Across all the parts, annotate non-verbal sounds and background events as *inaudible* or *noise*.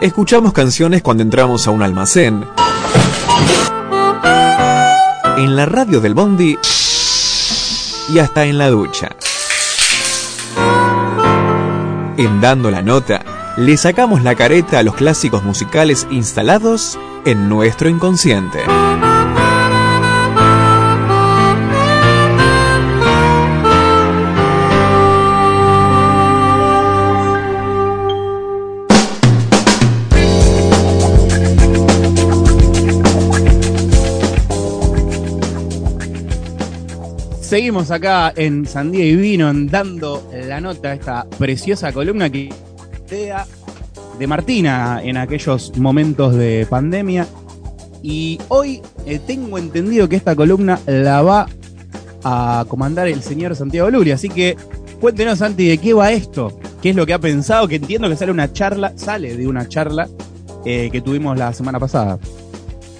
Escuchamos canciones cuando entramos a un almacén. En la radio del Bondi y hasta en la ducha. En Dando la Nota, le sacamos la careta a los clásicos musicales instalados en nuestro inconsciente. Seguimos acá en Sandía y Vino dando la nota a esta preciosa columna que idea de Martina en aquellos momentos de pandemia. Y hoy eh, tengo entendido que esta columna la va a comandar el señor Santiago Luri. Así que cuéntenos, Santi, de qué va esto. ¿Qué es lo que ha pensado? Que entiendo que sale una charla, sale de una charla eh, que tuvimos la semana pasada.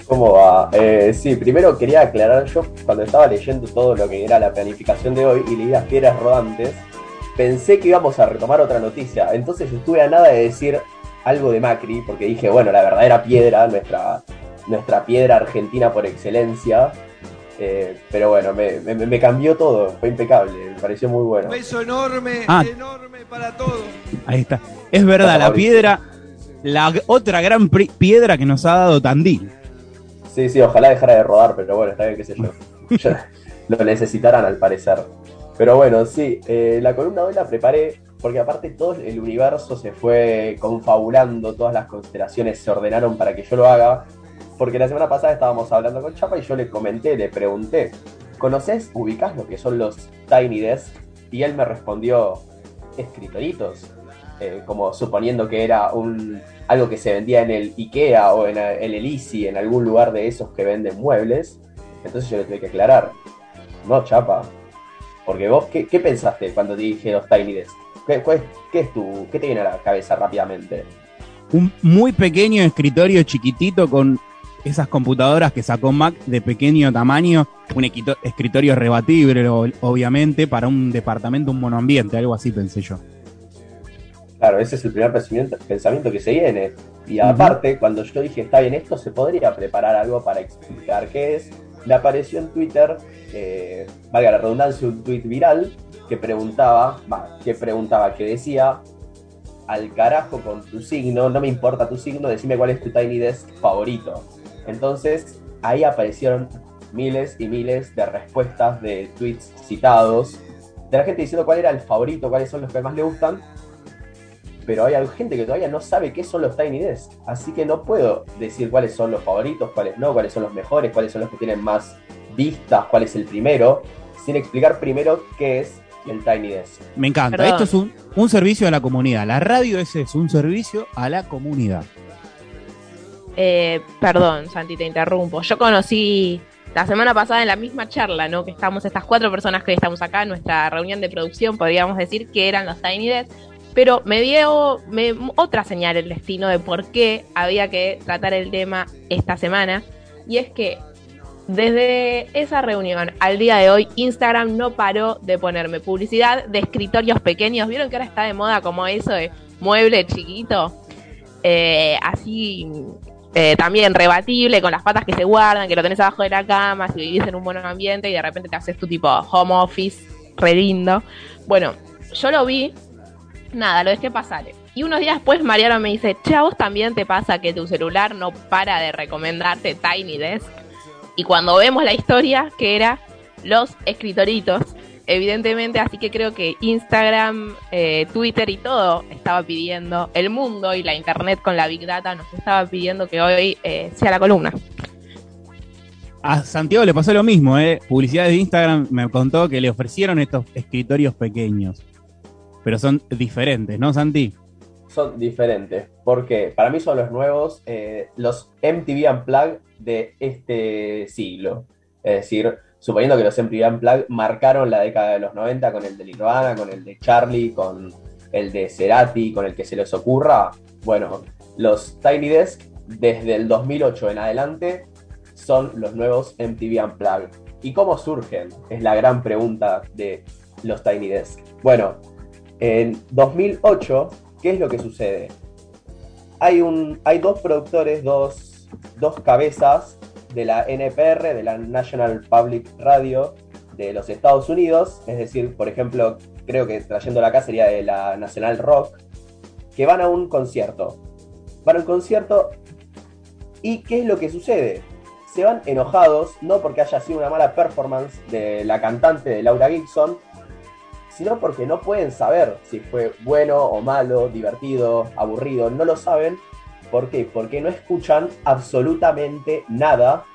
¿Cómo va? Eh, sí, primero quería aclarar, yo cuando estaba leyendo todo lo que era la planificación de hoy y leí las piedras rodantes, pensé que íbamos a retomar otra noticia. Entonces estuve a nada de decir algo de Macri, porque dije, bueno, la verdadera piedra, nuestra, nuestra piedra argentina por excelencia. Eh, pero bueno, me, cambió todo, fue impecable, me pareció muy bueno. Un beso enorme, Ah. enorme para todos. Ahí está. Es verdad, la piedra, la otra gran piedra que nos ha dado Tandil. Sí, sí, ojalá dejara de rodar, pero bueno, está bien, qué sé yo. *laughs* Ya lo necesitarán al parecer. Pero bueno, sí, eh, la columna hoy la preparé porque aparte todo el universo se fue confabulando, todas las constelaciones se ordenaron para que yo lo haga. Porque la semana pasada estábamos hablando con Chapa y yo le comenté, le pregunté, ¿conoces, ubicás lo que son los Tiny Desk? Y él me respondió, escritoritos, eh, como suponiendo que era un algo que se vendía en el IKEA o en, en el Easy, en algún lugar de esos que venden muebles. Entonces yo le tuve que aclarar, no, Chapa, porque vos, ¿qué, pensaste cuando te dije los Tiny Desk? ¿Qué, cuál qué es tu, ¿Qué te viene a la cabeza rápidamente? Un muy pequeño escritorio chiquitito con esas computadoras que sacó Mac de pequeño tamaño, un escritorio rebatible, obviamente, para un departamento, un monoambiente, algo así pensé yo. Claro, ese es el primer pensamiento, pensamiento que se viene. Y aparte, cuando yo dije, está bien, esto se podría preparar algo para explicar qué es, le apareció en Twitter, eh, valga la redundancia, un tweet viral que preguntaba, va, que preguntaba, que decía, al carajo con tu signo, no me importa tu signo, decime cuál es tu Tiny Desk favorito. Entonces, ahí aparecieron miles y miles de respuestas de tweets citados, de la gente diciendo cuál era el favorito, cuáles son los que más le gustan, pero hay gente que todavía no sabe qué son los Tiny Desk, así que no puedo decir cuáles son los favoritos, cuáles no, cuáles son los mejores, cuáles son los que tienen más vistas, cuál es el primero, sin explicar primero qué es el Tiny Desk. Me encanta. Perdón. Esto es un, un servicio a la comunidad. La radio ese es un servicio a la comunidad. Eh, perdón, Santi, te interrumpo. Yo conocí la semana pasada en la misma charla, ¿no? Que estamos estas cuatro personas que estamos acá en nuestra reunión de producción, podríamos decir que eran los Tiny Desk, pero me dio otra señal el destino de por qué había que tratar el tema esta semana, y es que desde esa reunión al día de hoy, Instagram no paró de ponerme publicidad de escritorios pequeños. ¿Vieron que ahora está de moda como eso de mueble chiquito? Eh, así eh, también rebatible, con las patas que se guardan, que lo tenés abajo de la cama, si vivís en un buen ambiente y de repente te haces tu tipo home office, re lindo. Bueno, yo lo vi, nada, lo dejé pasar. Y unos días después Mariano me dice, che, a vos también te pasa que tu celular no para de recomendarte Tiny Desk. Y cuando vemos la historia, que era los escritoritos, evidentemente, así que creo que Instagram, eh, Twitter y todo estaba pidiendo, el mundo y la internet con la Big Data nos estaba pidiendo que hoy eh, sea la columna. A Santiago le pasó lo mismo, ¿eh? Publicidad de Instagram me contó que le ofrecieron estos escritorios pequeños. Pero son diferentes, ¿no, Santi? Son diferentes, porque para mí son los nuevos, eh, los MTV Unplugged de este siglo. Es decir, suponiendo que los MTV Unplugged marcaron la década de los 90 con el de Nirvana, con el de Charlie, con el de Cerati, con el que se les ocurra, bueno, los Tiny Desk desde el 2008 en adelante son los nuevos MTV Unplugged. ¿Y cómo surgen? Es la gran pregunta de los Tiny Desk. Bueno, en 2008, ¿qué es lo que sucede? hay, un, hay dos productores, dos, dos cabezas de la NPR, de la National Public Radio de los Estados Unidos, es decir, por ejemplo, creo que trayéndola acá sería de la National Rock, que van a un concierto. Van a un concierto y ¿qué es lo que sucede? Se van enojados, no porque haya sido una mala performance de la cantante de Laura Gibson, sino porque no pueden saber si fue bueno o malo, divertido, aburrido, no lo saben. ¿Por qué? Porque no escuchan absolutamente nada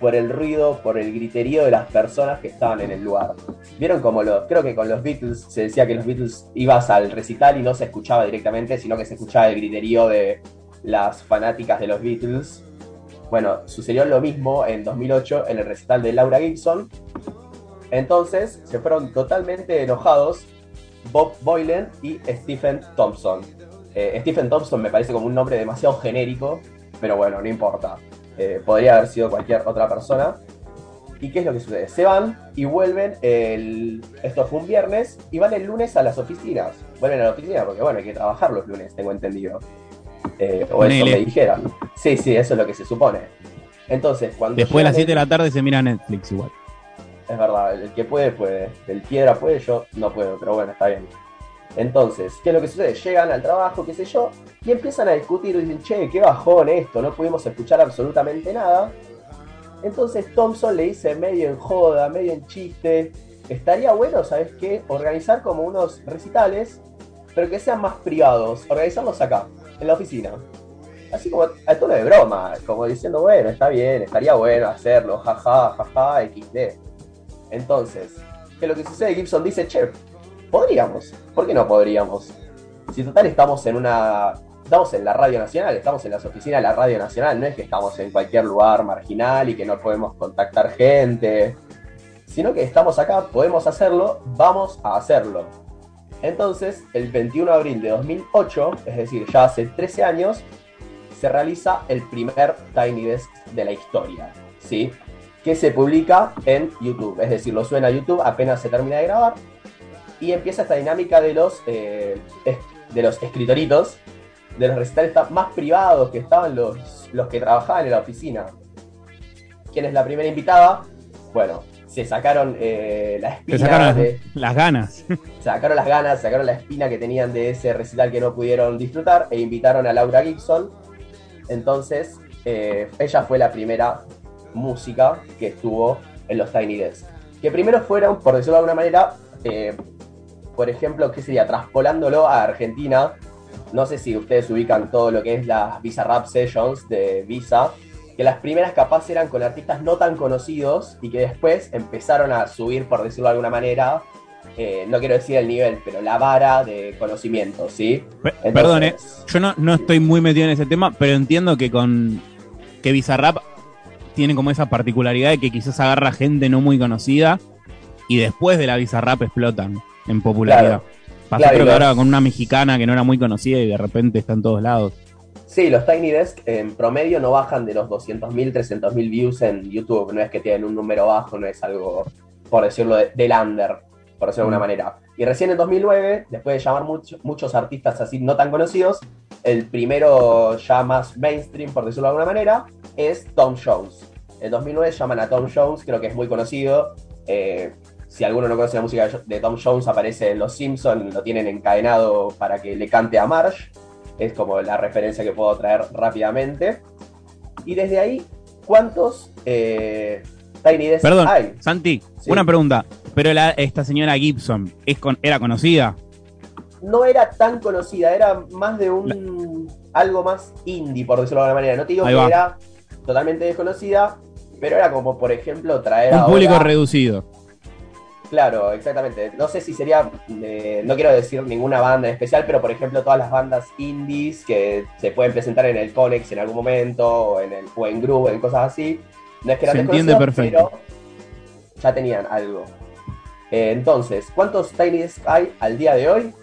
por el ruido, por el griterío de las personas que estaban en el lugar. Vieron como los, creo que con los Beatles se decía que los Beatles ibas al recital y no se escuchaba directamente, sino que se escuchaba el griterío de las fanáticas de los Beatles. Bueno, sucedió lo mismo en 2008 en el recital de Laura Gibson. Entonces se fueron totalmente enojados Bob Boylan y Stephen Thompson. Eh, Stephen Thompson me parece como un nombre demasiado genérico, pero bueno, no importa. Eh, podría haber sido cualquier otra persona. ¿Y qué es lo que sucede? Se van y vuelven, el, esto fue un viernes, y van el lunes a las oficinas. Vuelven a la oficina porque, bueno, hay que trabajar los lunes, tengo entendido. Eh, o eso me dijeron. Sí, sí, eso es lo que se supone. Entonces, cuando... Después de las 7 de la tarde se mira Netflix igual. Es verdad, el que puede, puede. El piedra puede, yo no puedo, pero bueno, está bien. Entonces, ¿qué es lo que sucede? Llegan al trabajo, qué sé yo, y empiezan a discutir y dicen, che, qué bajón esto, no pudimos escuchar absolutamente nada. Entonces Thompson le dice medio en joda, medio en chiste, estaría bueno, ¿sabes qué? Organizar como unos recitales, pero que sean más privados, organizarlos acá, en la oficina. Así como a tono de broma, como diciendo, bueno, está bien, estaría bueno hacerlo, jaja, jaja, XD. Entonces, ¿qué es lo que sucede? Gibson dice, che, podríamos. ¿Por qué no podríamos? Si total estamos en una. Estamos en la Radio Nacional, estamos en las oficinas de la Radio Nacional, no es que estamos en cualquier lugar marginal y que no podemos contactar gente, sino que estamos acá, podemos hacerlo, vamos a hacerlo. Entonces, el 21 de abril de 2008, es decir, ya hace 13 años, se realiza el primer Tiny Desk de la historia, ¿sí? Que se publica en YouTube, es decir, lo suena a YouTube apenas se termina de grabar y empieza esta dinámica de los, eh, de los escritoritos, de los recitales más privados que estaban los, los que trabajaban en la oficina. ¿Quién es la primera invitada? Bueno, se sacaron eh, la espina. *laughs* Se sacaron las ganas. Sacaron las ganas, sacaron la espina que tenían de ese recital que no pudieron disfrutar e invitaron a Laura Gibson. Entonces, eh, ella fue la primera música que estuvo en los Tiny Desk. Que primero fueron, por decirlo de alguna manera, por ejemplo, ¿qué sería? Traspolándolo a Argentina, no sé si ustedes ubican todo lo que es las Visa Rap Sessions de Visa, que las primeras capaz eran con artistas no tan conocidos y que después empezaron a subir, por decirlo de alguna manera, eh, no quiero decir el nivel, pero la vara de conocimiento, ¿sí? Perdone, yo no, no estoy muy metido en ese tema, pero entiendo que con que Bizarrap tiene como esa particularidad de que quizás agarra gente no muy conocida y después de la Bizarrap explotan en popularidad. Pasó creo que ahora con una mexicana que no era muy conocida y de repente está en todos lados. Sí, los Tiny Desk en promedio no bajan de los 200.000, 300.000 views en YouTube. No es que tienen un número bajo, no es algo, por decirlo, de, del under, por decirlo de alguna mm. manera. Y recién en 2009, después de llamar muchos artistas así no tan conocidos, el primero ya más mainstream, por decirlo de alguna manera, es Tom Jones. En 2009 llaman a Tom Jones, creo que es muy conocido. Eh, si alguno no conoce la música de Tom Jones, aparece en Los Simpsons, lo tienen encadenado para que le cante a Marsh. Es como la referencia que puedo traer rápidamente. Y desde ahí, ¿cuántos eh, Tiny Desk Perdón, Santi, una pregunta. ¿Pero esta señora Gibson ¿es era conocida? No era tan conocida, era más de un. algo más indie, por decirlo de alguna manera. No te digo que era totalmente desconocida, pero era como, por ejemplo, traer un público reducido. Claro, exactamente. No sé si sería, eh, no quiero decir ninguna banda en especial, pero por ejemplo todas las bandas indies que se pueden presentar en el Conex en algún momento, o en el o en Groove, en cosas así. No es que se entiende perfecto. pero ya tenían algo. Eh, entonces, ¿cuántos Tiny Desk hay al día de hoy?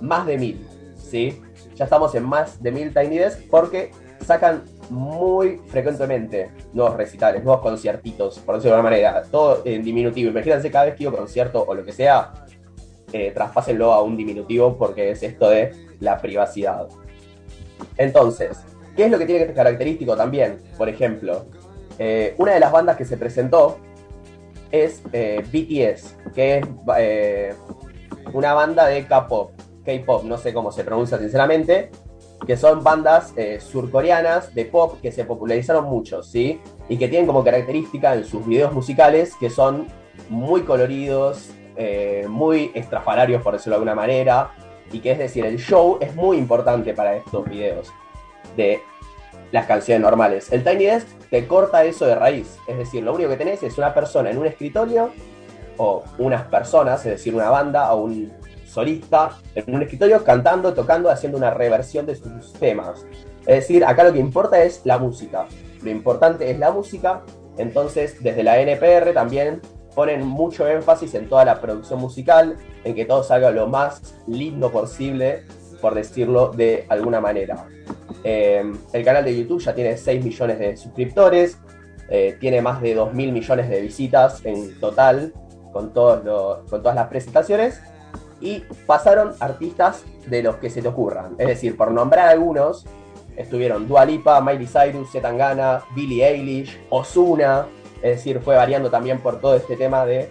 Más de mil, ¿sí? Ya estamos en más de mil Tiny Desk porque sacan muy frecuentemente nuevos recitales, nuevos conciertitos, por decirlo de alguna manera, todo en diminutivo. Imagínense cada vez que un concierto o lo que sea, eh, traspásenlo a un diminutivo porque es esto de la privacidad. Entonces, ¿qué es lo que tiene que ser característico también? Por ejemplo, eh, una de las bandas que se presentó es eh, BTS, que es eh, una banda de K-pop, K-pop, no sé cómo se pronuncia sinceramente, que son bandas eh, surcoreanas de pop que se popularizaron mucho, ¿sí? Y que tienen como característica en sus videos musicales que son muy coloridos, eh, muy estrafalarios, por decirlo de alguna manera, y que es decir, el show es muy importante para estos videos de las canciones normales. El Tiny Desk te corta eso de raíz, es decir, lo único que tenés es una persona en un escritorio o unas personas, es decir, una banda o un solista en un escritorio cantando, tocando, haciendo una reversión de sus temas. Es decir, acá lo que importa es la música. Lo importante es la música, entonces desde la NPR también ponen mucho énfasis en toda la producción musical, en que todo salga lo más lindo posible, por decirlo de alguna manera. Eh, el canal de YouTube ya tiene 6 millones de suscriptores, eh, tiene más de 2 mil millones de visitas en total con, todos los- con todas las presentaciones y pasaron artistas de los que se te ocurran. Es decir, por nombrar algunos, estuvieron Dua Lipa, Miley Cyrus, Zetangana, Billie Eilish, Ozuna. Es decir, fue variando también por todo este tema de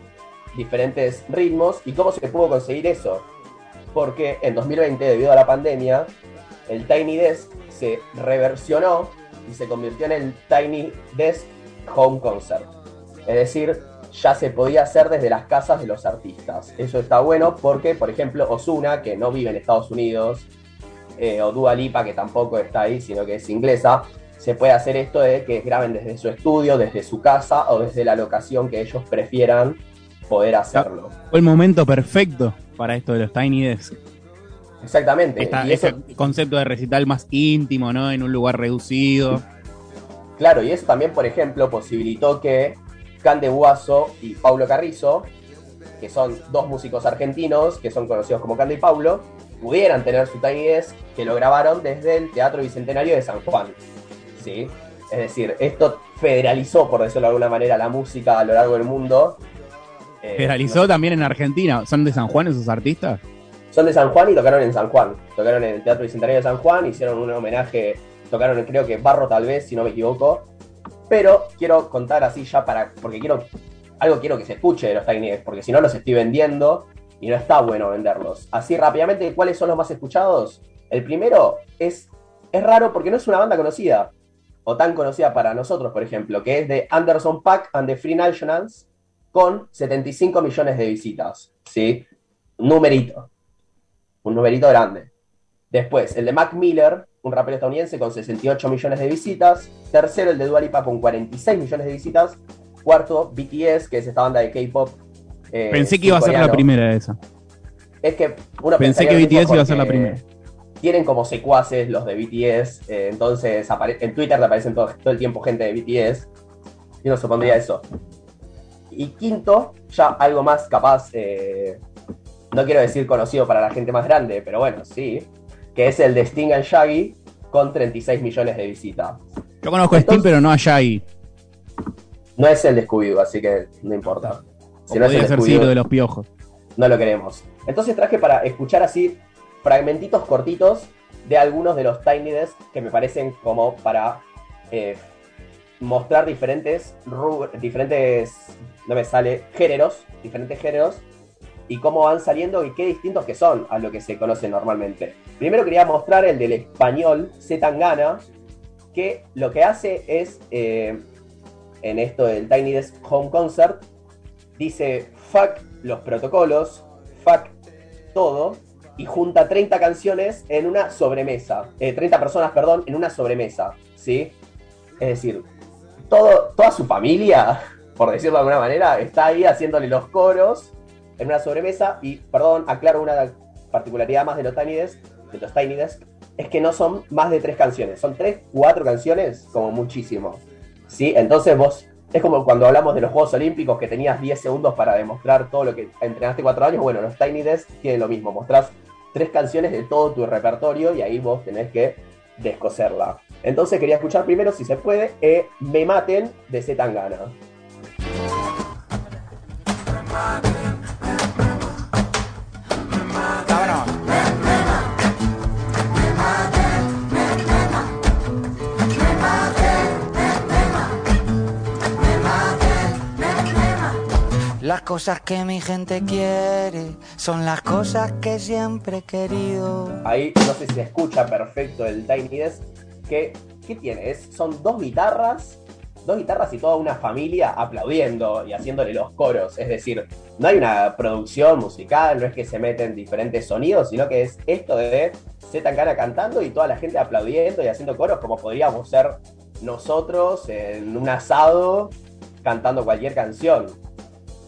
diferentes ritmos. ¿Y cómo se pudo conseguir eso? Porque en 2020, debido a la pandemia, el Tiny Desk se reversionó y se convirtió en el Tiny Desk Home Concert. Es decir, ya se podía hacer desde las casas de los artistas. Eso está bueno porque, por ejemplo, Ozuna, que no vive en Estados Unidos, eh, o Dua Lipa, que tampoco está ahí, sino que es inglesa, se puede hacer esto de que graben desde su estudio, desde su casa o desde la locación que ellos prefieran poder hacerlo. Fue el momento perfecto para esto de los Tiny Desk. Exactamente. Esta- y eso- ese concepto de recital más íntimo, ¿no? En un lugar reducido. Claro, y eso también, por ejemplo, posibilitó que Cande Guaso y Paulo Carrizo, que son dos músicos argentinos que son conocidos como Cande y Paulo, pudieran tener su Tiny Desk que lo grabaron desde el Teatro Bicentenario de San Juan. ¿Sí? Es decir, esto federalizó, por decirlo de alguna manera, la música a lo largo del mundo. Eh, Federalizó no- también en Argentina. ¿Son de San Juan esos artistas? son de San Juan y tocaron en San Juan. Tocaron en el Teatro Bicentenario de San Juan, hicieron un homenaje, tocaron creo que Barro tal vez, si no me equivoco. Pero quiero contar así ya para, porque quiero, algo quiero que se escuche de los Tiny porque si no los estoy vendiendo y no está bueno venderlos. Así rápidamente, ¿cuáles son los más escuchados? El primero es, es raro porque no es una banda conocida, o tan conocida para nosotros, por ejemplo, que es de Anderson Pack and the Free Nationals, con 75 millones de visitas, ¿sí? Numerito un numerito grande. Después, el de Mac Miller, un rapero estadounidense con 68 millones de visitas. Tercero, el de Dua Lipa con 46 millones de visitas. Cuarto, BTS, que es esta banda de K-pop. eh, Pensé que iba a ser la primera de esa. Es que uno Pensé que BTS iba a ser la primera. Tienen como secuaces los de BTS, eh, entonces en Twitter te aparecen todo, todo el tiempo gente de BTS. Y uno supondría eso. Y quinto, ya algo más capaz, eh, no quiero decir conocido para la gente más grande, pero bueno, sí, que es el de Sting and Shaggy con 36 millones de visitas. Yo conozco a Steam, Entonces- pero no a Shaggy. No es el de Scooby-Doo, así que no importa. O Si no es el ser Ciro de los piojos. no lo queremos. Entonces traje para escuchar así fragmentitos cortitos de algunos de los Tiny Desk que me parecen como para eh, mostrar diferentes, diferentes, no me sale, géneros, diferentes géneros y cómo van saliendo y qué distintos que son a lo que se conoce normalmente. Primero quería mostrar el del español Zetangana, que lo que hace es, eh, en esto del Tiny Desk Home Concert, dice fuck los protocolos, fuck todo, y junta 30 canciones en una sobremesa, eh, 30 personas, perdón, en una sobremesa, ¿sí? Es decir, todo, toda su familia, *laughs* por decirlo de alguna manera, está ahí haciéndole los coros en una sobremesa, y perdón, aclaro una particularidad más de los Tiny Desk, de los Tiny Desk, es que no son más de tres canciones, son tres, cuatro canciones, como muchísimo, ¿sí? Entonces vos es como cuando hablamos de los Juegos Olímpicos que tenías 10 segundos para demostrar todo lo que entrenaste cuatro años. Bueno, los Tiny Desk tienen lo mismo. Mostrás tres canciones de todo tu repertorio y ahí vos tenés que descoserla. Entonces quería escuchar primero, si se puede, eh, Me Maten de Zetangana. Cosas que mi gente quiere son las cosas que siempre he querido. Ahí no sé si se escucha perfecto el Tiny Desk. Que, ¿Qué tiene? Son dos guitarras, dos guitarras y toda una familia aplaudiendo y haciéndole los coros. Es decir, no hay una producción musical, no es que se meten diferentes sonidos, sino que es esto de Z Tangana cantando y toda la gente aplaudiendo y haciendo coros como podríamos ser nosotros en un asado cantando cualquier canción.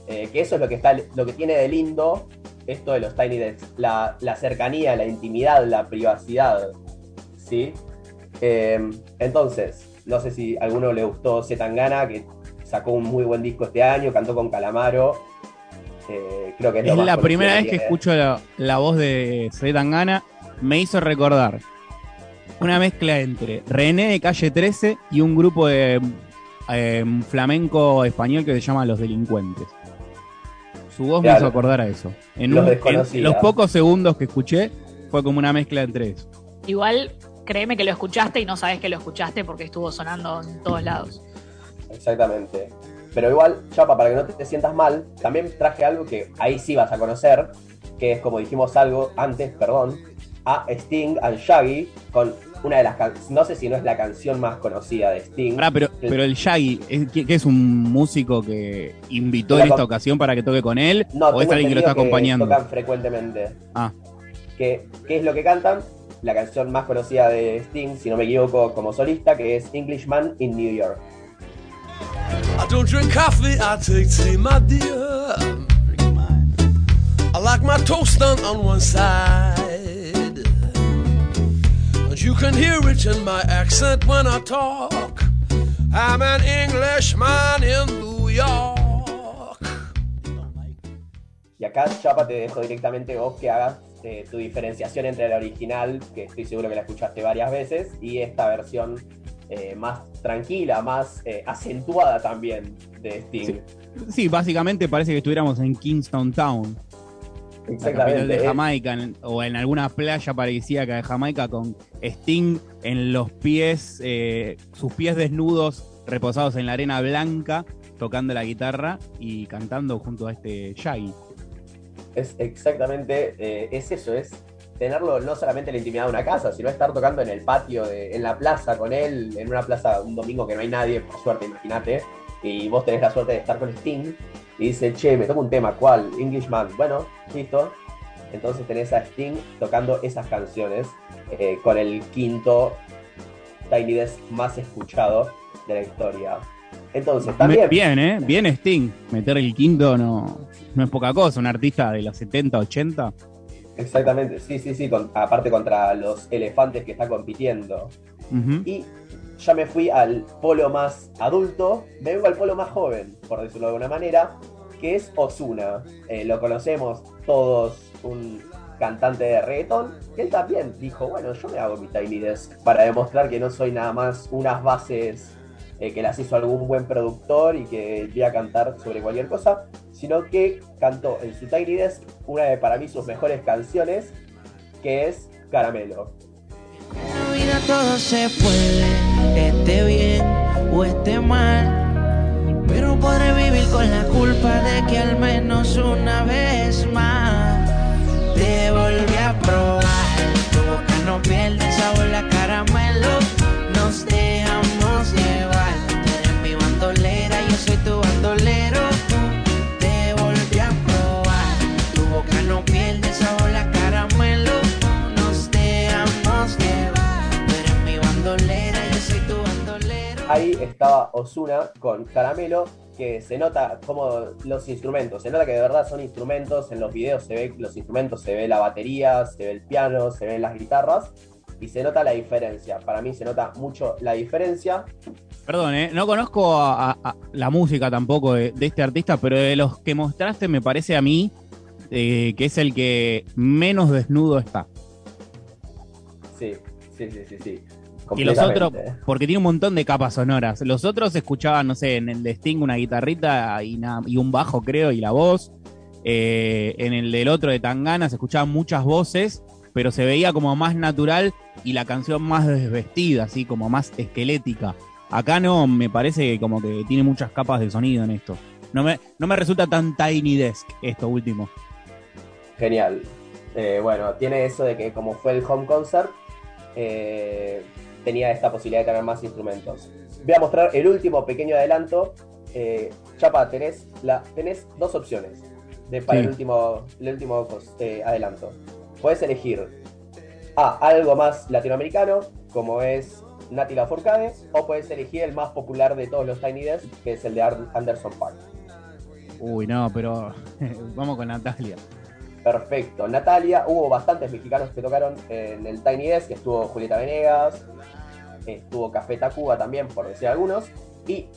Eh, que eso es lo que, está, lo que tiene de lindo esto de los Tiny Desks, la, la cercanía, la intimidad, la privacidad. ¿Sí? Eh, entonces, no sé si a alguno le gustó Zetangana, que sacó un muy buen disco este año, cantó con Calamaro. Eh, creo que es, lo Es más la primera vez que tiene. escucho la, la voz de Tangana. Me hizo recordar una mezcla entre René de Calle 13 y un grupo de eh, flamenco español que se llama Los Delincuentes. Su voz me hizo acordar a eso. En, Los un- en desconocía. los pocos segundos que escuché fue como una mezcla entre eso. Igual, créeme que lo escuchaste y no sabes que lo escuchaste porque estuvo sonando en todos lados. Exactamente. Pero igual, Chapa, para que no te sientas mal, también traje algo que ahí sí vas a conocer, que es como dijimos algo antes, perdón, a Sting and Shaggy con una de las canciones, no sé si no es la canción más conocida de Sting. Pará, pero, pero el Shaggy, ¿es, que, que es un músico que invitó en esta ocasión para que toque con él? No, ¿O es alguien que lo está acompañando? tocan frecuentemente. Ah. ¿Qué, ¿Qué es lo que cantan? La canción más conocida de Sting, si no me equivoco, como solista, que es Englishman in New York. I don't drink coffee, I take tea, my dear. I like my toast done on one side. And you can hear it in my accent when I talk. I'm an Englishman in New York. Y acá, Chapa, te dejo directamente vos que hagas eh, tu diferenciación entre la original, que estoy seguro que la escuchaste varias veces, y esta versión eh, más tranquila, más eh, acentuada también de Sting. Sí, básicamente parece que estuviéramos en Kingston Town, Exactamente. de eh, Jamaica, en- o en alguna playa paradisíaca de Jamaica con Sting en los pies, eh, sus pies desnudos reposados en la arena blanca, tocando la guitarra y cantando junto a este Shaggy. Es exactamente, eh, es eso, es tenerlo no solamente en la intimidad de una casa, sino estar tocando en el patio, de- en la plaza con él, en una plaza un domingo que no hay nadie, por suerte, imagínate, y vos tenés la suerte de estar con Sting, y dice, che, me toca un tema, ¿cuál? Englishman. Bueno, listo. Entonces tenés a Sting tocando esas canciones eh, con el quinto Tiny Desk más escuchado de la historia. Entonces, también... Bien, ¿eh? Bien Sting. Meter el quinto no, no es poca cosa. Un artista de los 70, 80. Exactamente, sí, sí, sí, con- aparte contra los elefantes que está compitiendo. Y ya me fui al polo más adulto, me vengo al polo más joven, por decirlo de alguna manera, que es Osuna. lo conocemos todos, un cantante de reggaeton. Él también dijo, bueno, yo me hago mi Tiny Desk para demostrar que no soy nada más unas bases eh, que las hizo algún buen productor y que voy a cantar sobre cualquier cosa, sino que cantó en su Tiny Desk una de para mí sus mejores canciones, que es Caramelo. Todo se puede, esté bien o esté mal. Pero podré vivir con la culpa de que al menos una vez más te volví a probar. Tu boca no pierde sabor a caramelo. Nos dejamos estaba Osuna con Caramelo, que se nota como los instrumentos, se nota que de verdad son instrumentos, en los videos se ve los instrumentos, se ve la batería, se ve el piano, se ven las guitarras, y se nota la diferencia. Para mí se nota mucho la diferencia. Perdón, ¿eh? no conozco a, a- a la música tampoco de, de este artista, pero de los que mostraste me parece a mí eh, que es el que menos desnudo está. Sí, sí, sí, sí, sí. Y los otros, porque tiene un montón de capas sonoras. Los otros escuchaban, no sé, en el de Sting una guitarrita y, na- y un bajo, creo, y la voz. Eh, en el del otro de Tangana se escuchaban muchas voces, pero se veía como más natural y la canción más desvestida, así como más esquelética. Acá no, me parece que como que tiene muchas capas de sonido en esto. no me, no me resulta tan Tiny Desk esto último. Genial. Eh, bueno, tiene eso de que como fue el home concert, eh, tenía esta posibilidad de tener más instrumentos. Voy a mostrar el último pequeño adelanto. Eh, Chapa, tenés, la, tenés dos opciones de, para Sí. el último, el último eh, adelanto. Puedes elegir A, algo más latinoamericano, como es Nati Lafourcade, o puedes elegir el más popular de todos los Tiny Desk, que es el de Anderson Park. Uy, no, pero *laughs* vamos con Natalia. Perfecto. Natalia, hubo bastantes mexicanos que tocaron en el Tiny Desk, estuvo Julieta Venegas, estuvo Café Tacuba también, por decir algunos, y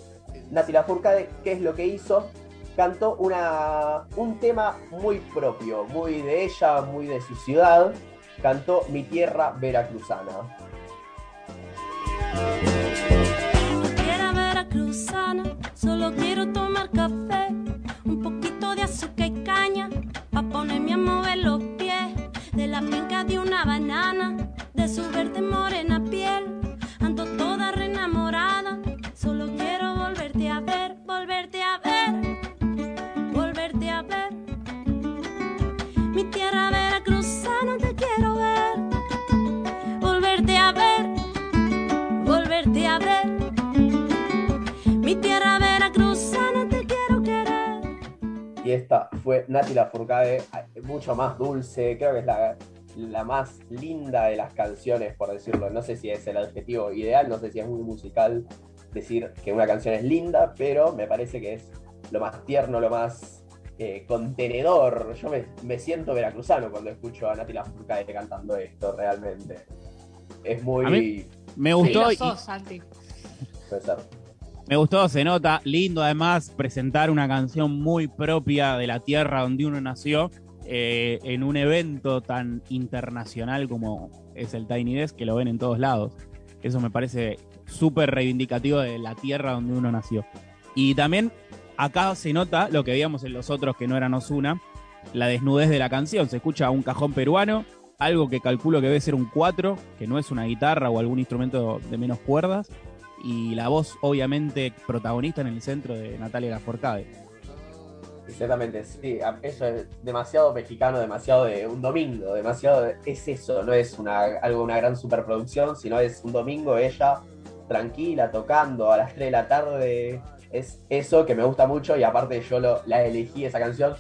Nati Lafourcade, ¿qué es lo que hizo? Cantó una, un tema muy propio, muy de ella, muy de su ciudad, cantó Mi Tierra Veracruzana. Tierra veracruzana, solo quiero tomar café, un poquito de azúcar y caña, pa' ponerme a mover los pies, de la finca de una banana, de su verde morena Y esta fue Nati Lafourcade, mucho más dulce, creo que es la, la más linda de las canciones, por decirlo. No sé si es el adjetivo ideal, no sé si es muy musical decir que una canción es linda, pero me parece que es lo más tierno, lo más eh, contenedor. Yo me, me siento veracruzano cuando escucho a Nati Lafourcade cantando esto, realmente. Es muy... A mí Me Sí, gustó lo y, sos, Santi. puede ser. Me gustó, se nota, lindo además presentar una canción muy propia de la tierra donde uno nació eh, en un evento tan internacional como es el Tiny Desk, que lo ven en todos lados. Eso me parece súper reivindicativo de la tierra donde uno nació. Y también acá se nota lo que veíamos en los otros que no eran Osuna, la desnudez de la canción. Se escucha un cajón peruano, algo que calculo que debe ser un 4, que no es una guitarra o algún instrumento de menos cuerdas, y la voz obviamente protagonista en el centro de Natalia Lafourcade. Exactamente, sí, eso es demasiado mexicano, demasiado de un domingo, demasiado de- es eso, no es una, algo una gran superproducción, sino es un domingo ella tranquila, tocando a las 3 de la tarde, es eso que me gusta mucho y aparte yo lo, la elegí esa canción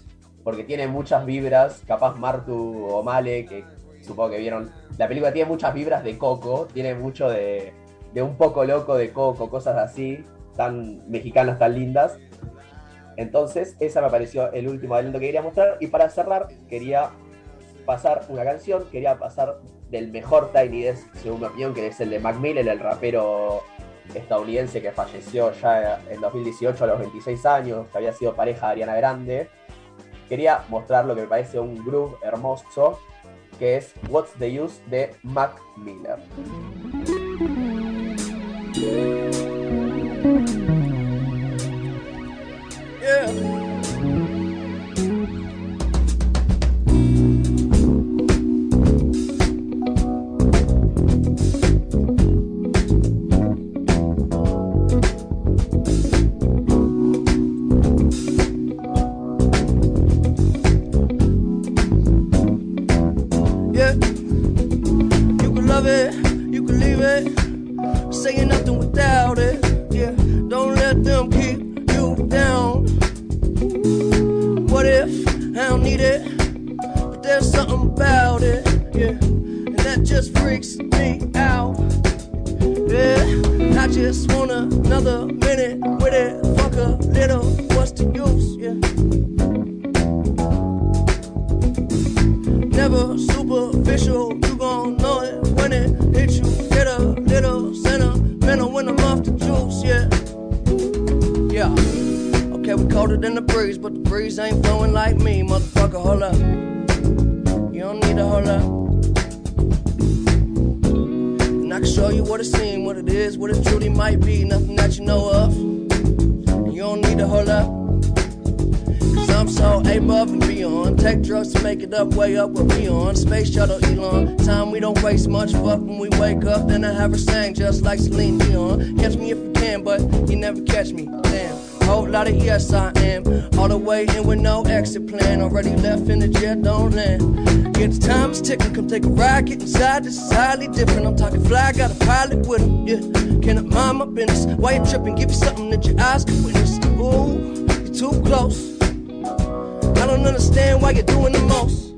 porque tiene muchas vibras, capaz Martu o Male, que supongo que vieron, la película tiene muchas vibras de Coco, tiene mucho de, de un poco loco de Coco, cosas así, tan mexicanas, tan lindas. Entonces, esa me pareció el último adelanto que quería mostrar. Y para cerrar, quería pasar una canción, quería pasar del mejor Tiny Desk, según mi opinión, que es el de Mac Miller, el rapero estadounidense que falleció ya en 2018 a los 26 años, que había sido pareja de Ariana Grande. Quería mostrar lo que me parece un groove hermoso, que es What's the Use de Mac Miller. Thank you. I sang just like Celine Dion. Catch me if you can, but you never catch me. Damn. Whole lot of yes, I am. All the way in with no exit plan. Already left in the jet, don't land. Yeah, the time is ticking. Come take a ride, get inside. This is highly different. I'm talking fly, got a pilot with him. Yeah, cannot mind my business. Why you tripping? Give you something that your eyes can witness. Ooh, you're too close. I don't understand why you're doing the most.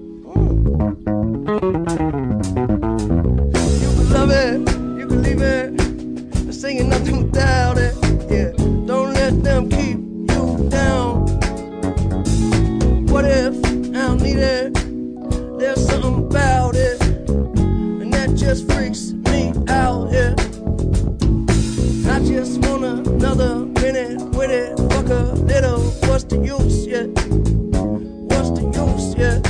Don't let them keep you down. What if I don't need it? There's something about it, and that just freaks me out. Yeah, I just want another minute with it. Fuck a little, what's the use? Yeah, what's the use? Yeah,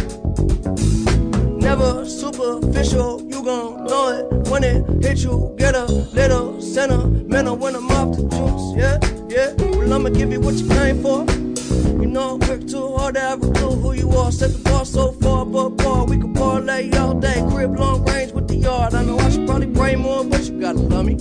never superficial. You gon' know it when it hit you. Get a little sentimental when I'm off the juice. Yeah, yeah. Well, I'ma give you what you came for. You know, work too hard to a clue who you are. Set the bar so far, but bar we can parlay all day. Crib long range with the yard. I know I should probably pray more, but you gotta love me.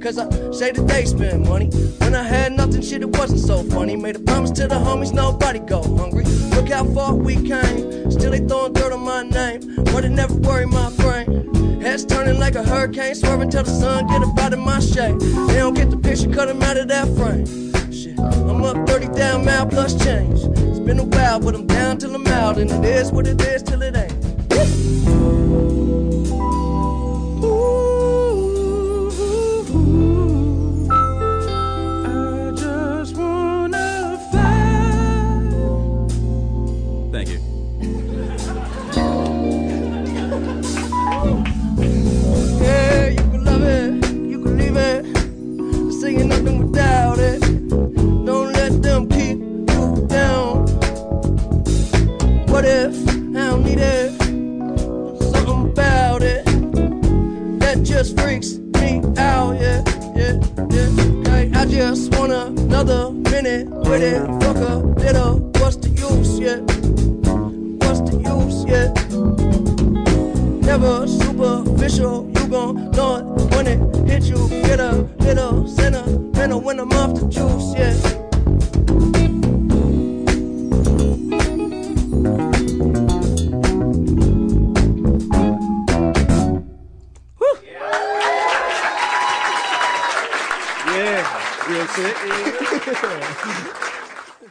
Cause I say that they spend money. When I had nothing, shit, it wasn't so funny. Made a promise to the homies, nobody go hungry. Look how far we came. Still they throwing dirt on my name. But it never worried my brain. Heads turning like a hurricane, swerving till the sun get up out of my shade. They don't get the picture, cut 'em out of that frame. Shit, I'm up 30 down, mile plus change. It's been a while, but I'm down till I'm out. And it is what it is till it ain't.